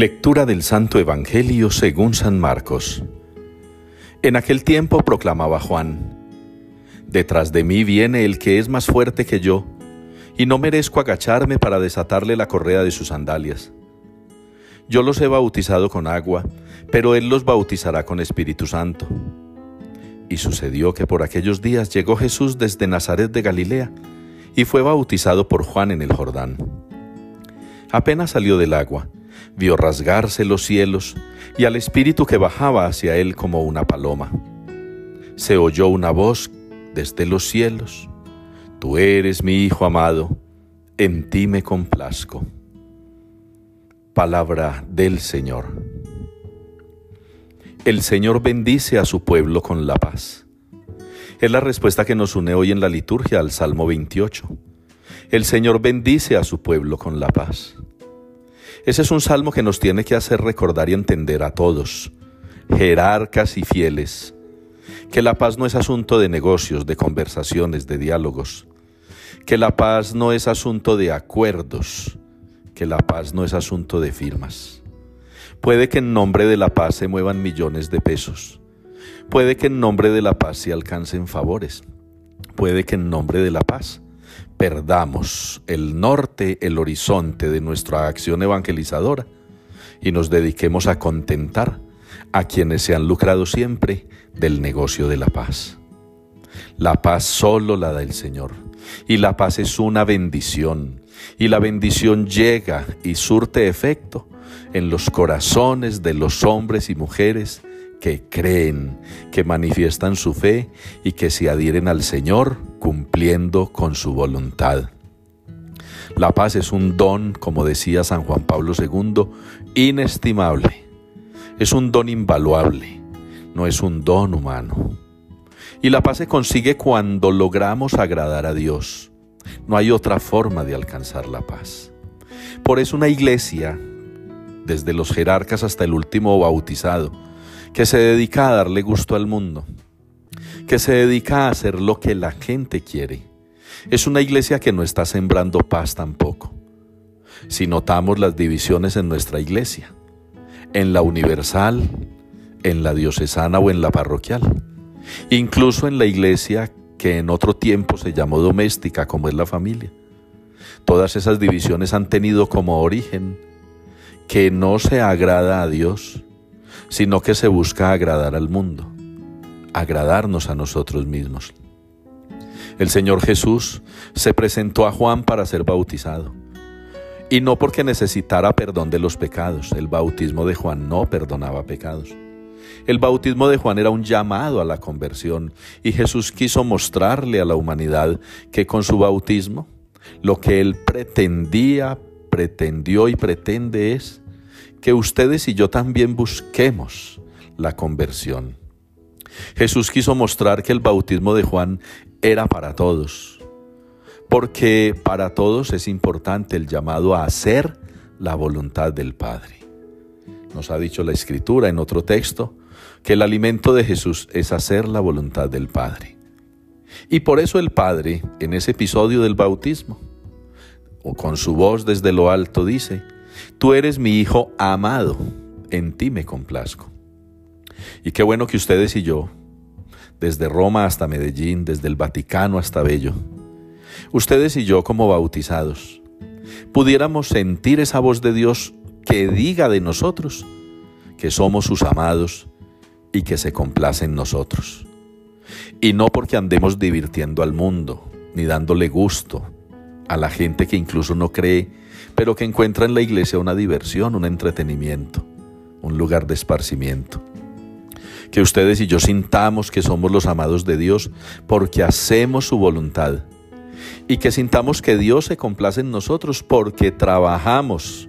Lectura del Santo Evangelio según San Marcos. En aquel tiempo proclamaba Juan, Detrás de mí viene el que es más fuerte que yo, y no merezco agacharme para desatarle la correa de sus sandalias. Yo los he bautizado con agua, pero él los bautizará con Espíritu Santo. Y sucedió que por aquellos días llegó Jesús desde Nazaret de Galilea, y fue bautizado por Juan en el Jordán. Apenas salió del agua, vio rasgarse los cielos y al Espíritu que bajaba hacia él como una paloma. Se oyó una voz desde los cielos, Tú eres mi Hijo amado, en ti me complazco. Palabra del Señor. El Señor bendice a su pueblo con la paz. Es la respuesta que nos une hoy en la liturgia al Salmo 28. El Señor bendice a su pueblo con la paz. Ese es un salmo que nos tiene que hacer recordar y entender a todos, jerarcas y fieles, que la paz no es asunto de negocios, de conversaciones, de diálogos, que la paz no es asunto de acuerdos, que la paz no es asunto de firmas. Puede que en nombre de la paz se muevan millones de pesos, puede que en nombre de la paz se alcancen favores, puede que en nombre de la paz perdamos el norte, el horizonte de nuestra acción evangelizadora y nos dediquemos a contentar a quienes se han lucrado siempre del negocio de la paz. La paz solo la da el Señor y la paz es una bendición y la bendición llega y surte efecto en los corazones de los hombres y mujeres que creen, que manifiestan su fe y que se adhieren al Señor cumpliendo con su voluntad. La paz es un don, como decía San Juan Pablo II, inestimable. Es un don invaluable, no es un don humano. Y la paz se consigue cuando logramos agradar a Dios. No hay otra forma de alcanzar la paz. Por eso una iglesia, desde los jerarcas hasta el último bautizado, que se dedica a darle gusto al mundo, que se dedica a hacer lo que la gente quiere. Es una iglesia que no está sembrando paz tampoco. Si notamos las divisiones en nuestra iglesia, en la universal, en la diocesana o en la parroquial, incluso en la iglesia que en otro tiempo se llamó doméstica, como es la familia. Todas esas divisiones han tenido como origen que no se agrada a Dios, sino que se busca agradar al mundo, agradarnos a nosotros mismos. El Señor Jesús se presentó a Juan para ser bautizado. Y no porque necesitara perdón de los pecados. El bautismo de Juan no perdonaba pecados. El bautismo de Juan era un llamado a la conversión y Jesús quiso mostrarle a la humanidad que con su bautismo lo que él pretendía, pretendió y pretende es que ustedes y yo también busquemos la conversión. Jesús quiso mostrar que el bautismo de Juan era para todos, porque para todos es importante el llamado a hacer la voluntad del Padre. Nos ha dicho la Escritura en otro texto que el alimento de Jesús es hacer la voluntad del Padre. Y por eso el Padre, en ese episodio del bautismo, o con su voz desde lo alto dice, Tú eres mi Hijo amado, en ti me complazco. Y qué bueno que ustedes y yo, desde Roma hasta Medellín, desde el Vaticano hasta Bello, ustedes y yo como bautizados, pudiéramos sentir esa voz de Dios que diga de nosotros que somos sus amados y que se complace en nosotros. Y no porque andemos divirtiendo al mundo, ni dándole gusto a la gente que incluso no cree pero que encuentra en la iglesia una diversión, un entretenimiento, un lugar de esparcimiento. Que ustedes y yo sintamos que somos los amados de Dios porque hacemos su voluntad y que sintamos que Dios se complace en nosotros porque trabajamos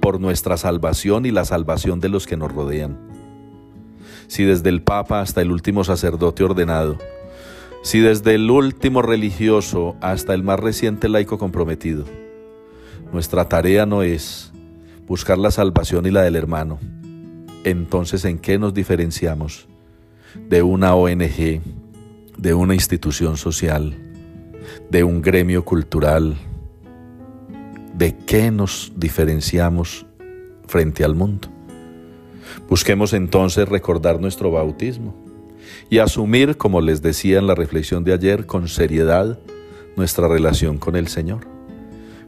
por nuestra salvación y la salvación de los que nos rodean. Si desde el Papa hasta el último sacerdote ordenado, si desde el último religioso hasta el más reciente laico comprometido, nuestra tarea no es buscar la salvación y la del hermano. Entonces, ¿en qué nos diferenciamos de una ONG, de una institución social, de un gremio cultural? ¿De qué nos diferenciamos frente al mundo. Busquemos entonces recordar nuestro bautismo y asumir, como les decía en la reflexión de ayer, con seriedad nuestra relación con el Señor,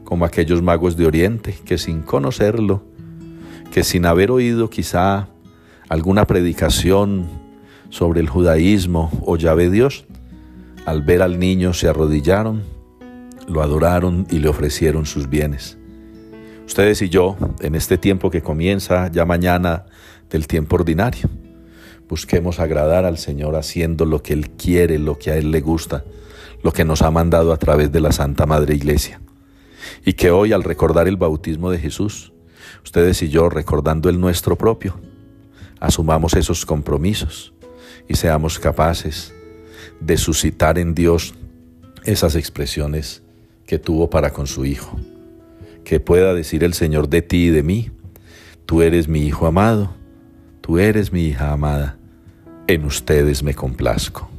como aquellos magos de Oriente que sin conocerlo, que sin haber oído quizá alguna predicación sobre el judaísmo o llave Dios, al ver al niño se arrodillaron, lo adoraron y le ofrecieron sus bienes. Ustedes y yo, en este tiempo que comienza ya mañana del tiempo ordinario, busquemos agradar al Señor haciendo lo que Él quiere, lo que a Él le gusta, lo que nos ha mandado a través de la Santa Madre Iglesia. Y que hoy al recordar el bautismo de Jesús, ustedes y yo recordando el nuestro propio, asumamos esos compromisos y seamos capaces de suscitar en Dios esas expresiones que tuvo para con su Hijo que pueda decir el Señor de ti y de mí, tú eres mi Hijo amado, tú eres mi hija amada, en ustedes me complazco.